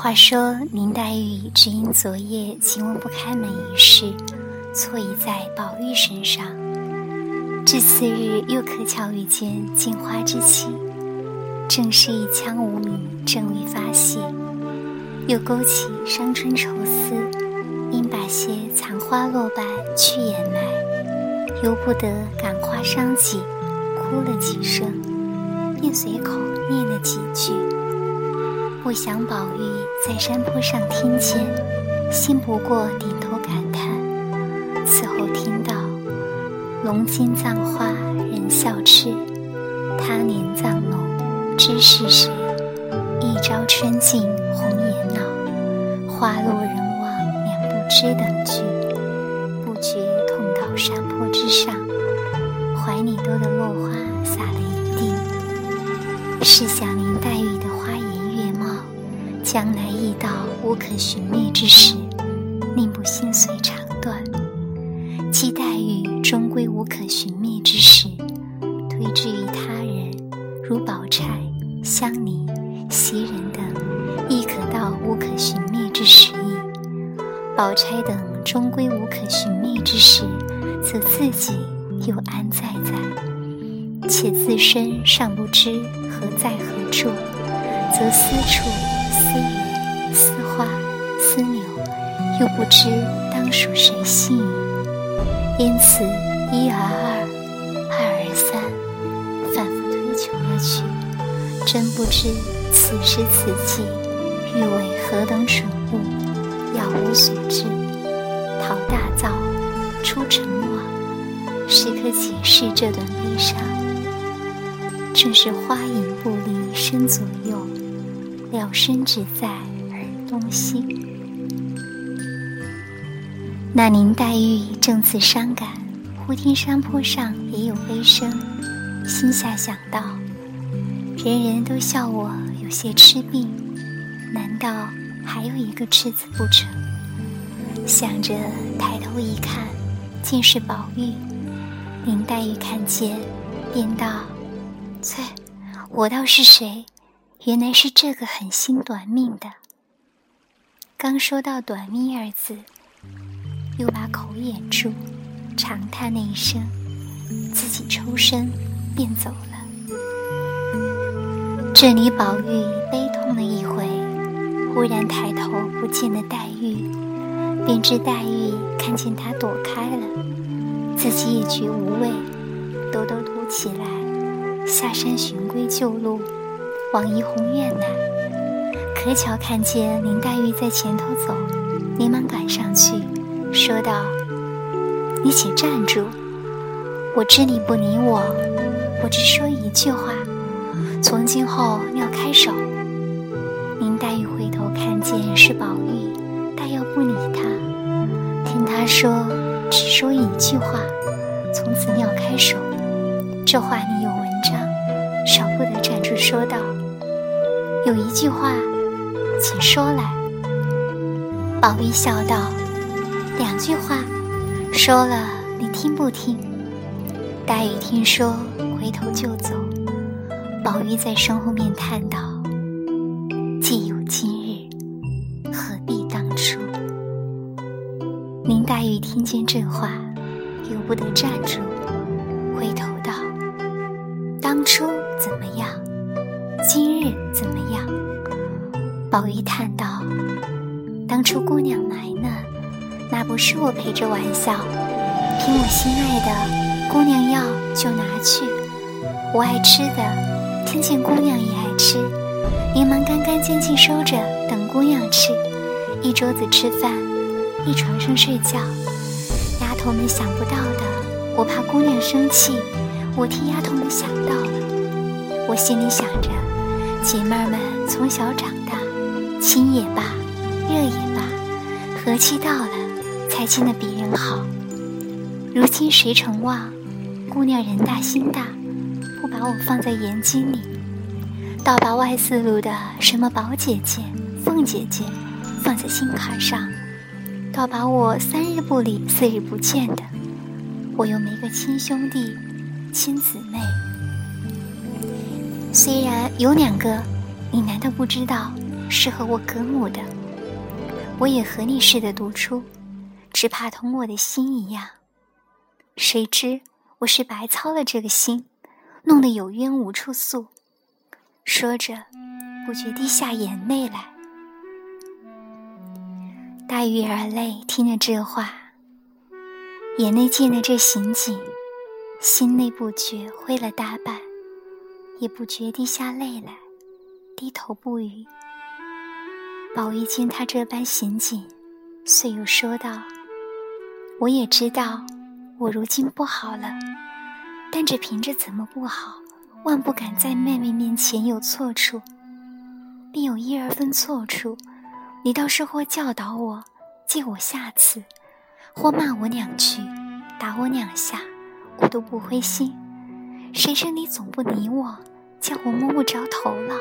话说林黛玉只因昨夜晴雯不开门一事，错疑在宝玉身上，至次日又可巧遇见镜花之妻，正是一腔无名，正欲发泄，又勾起伤春愁思，因把些残花落瓣去掩埋，由不得感花伤己，哭了几声，便随口念了几句。不想宝玉在山坡上听见，心不过点头感叹。此后听到“龙金葬花人笑痴，他年葬龙知是谁？一朝春尽红颜老，花落人亡两不知”等句，不觉痛到山坡之上，怀里多的落花洒了一地。试想无可寻觅之时，宁不心碎肠断？既黛玉终归无可寻觅之时，推之于他人，如宝钗、香菱、袭人等，亦可到无可寻觅之时矣。宝钗等终归无可寻觅之时，则自己又安在在？且自身尚不知何在何处，则私处。思花，思柳，又不知当属谁心矣。因此一而二，二而三，反复推求了去，真不知此时此际欲为何等蠢物，杳无所知，逃大灶，出尘网，谁可解释这段悲伤？正是花影不离身左右。了声只在东西。那林黛玉正自伤感，忽听山坡上也有悲声，心下想到：人人都笑我有些痴病，难道还有一个痴子不成？想着抬头一看，竟是宝玉。林黛玉看见，便道：“翠，我道是谁？”原来是这个狠心短命的。刚说到“短命”二字，又把口掩住，长叹了一声，自己抽身便走了。这里宝玉悲痛了一回，忽然抬头不见了黛玉，便知黛玉看见他躲开了，自己也觉无味，抖抖肚起来，下山寻归旧路。往怡红院来，可巧看见林黛玉在前头走，连忙赶上去，说道：“你且站住！我知你不理我，我只说一句话，从今后要开手。”林黛玉回头看见是宝玉，但又不理他。听他说只说一句话，从此要开手，这话里有文章，少不得站住说道。有一句话，请说来。宝玉笑道：“两句话，说了你听不听？”黛玉听说，回头就走。宝玉在身后面叹道：“既有今日，何必当初？”林黛玉听见这话，由不得站住，回头道：“当初怎么样？”今日怎么样？宝玉叹道：“当初姑娘来呢，那不是我陪着玩笑，凭我心爱的，姑娘要就拿去。我爱吃的，听见姑娘也爱吃，连忙干干净净收着，等姑娘吃。一桌子吃饭，一床上睡觉。丫头们想不到的，我怕姑娘生气，我替丫头们想到了。我心里想着。”姐妹们从小长大，亲也罢，热也罢，和气到了，才亲得比人好。如今谁成望，姑娘人大心大，不把我放在眼睛里，倒把外四路的什么宝姐姐、凤姐姐放在心坎上，倒把我三日不理、四日不见的，我又没个亲兄弟、亲姊妹。虽然有两个，你难道不知道？是和我隔母的，我也和你似的独出，只怕同我的心一样。谁知我是白操了这个心，弄得有冤无处诉。说着，不觉滴下眼泪来。黛玉儿泪听了这话，眼内见了这情景，心内不觉灰了大半，也不觉滴下泪来，低头不语。宝玉见他这般行景，遂又说道：“我也知道，我如今不好了，但这凭着怎么不好，万不敢在妹妹面前有错处。必有一二分错处。”你倒是或教导我，借我下次，或骂我两句，打我两下，我都不灰心。谁知你总不理我，叫我摸不着头脑。